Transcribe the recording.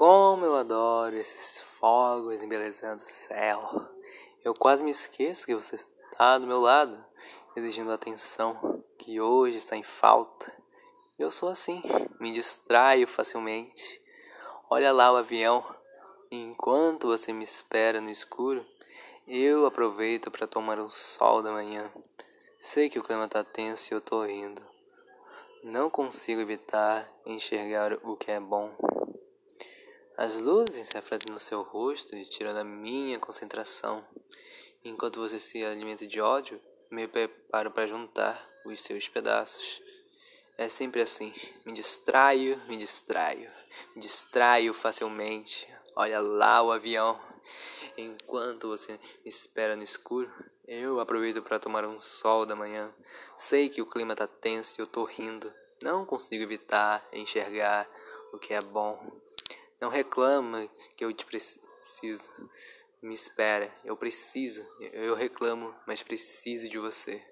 Como eu adoro esses fogos embelezando o céu. Eu quase me esqueço que você está do meu lado, exigindo atenção que hoje está em falta. Eu sou assim, me distraio facilmente. Olha lá o avião. Enquanto você me espera no escuro, eu aproveito para tomar um sol da manhã. Sei que o clima tá tenso e eu tô rindo. Não consigo evitar enxergar o que é bom. As luzes refletem no seu rosto e tiram da minha concentração. Enquanto você se alimenta de ódio, me preparo para juntar os seus pedaços. É sempre assim. Me distraio, me distraio, me distraio facilmente. Olha lá o avião. Enquanto você me espera no escuro, eu aproveito para tomar um sol da manhã. Sei que o clima tá tenso e eu tô rindo. Não consigo evitar enxergar o que é bom. Não reclama que eu te preciso. Me espera, eu preciso. Eu reclamo, mas preciso de você.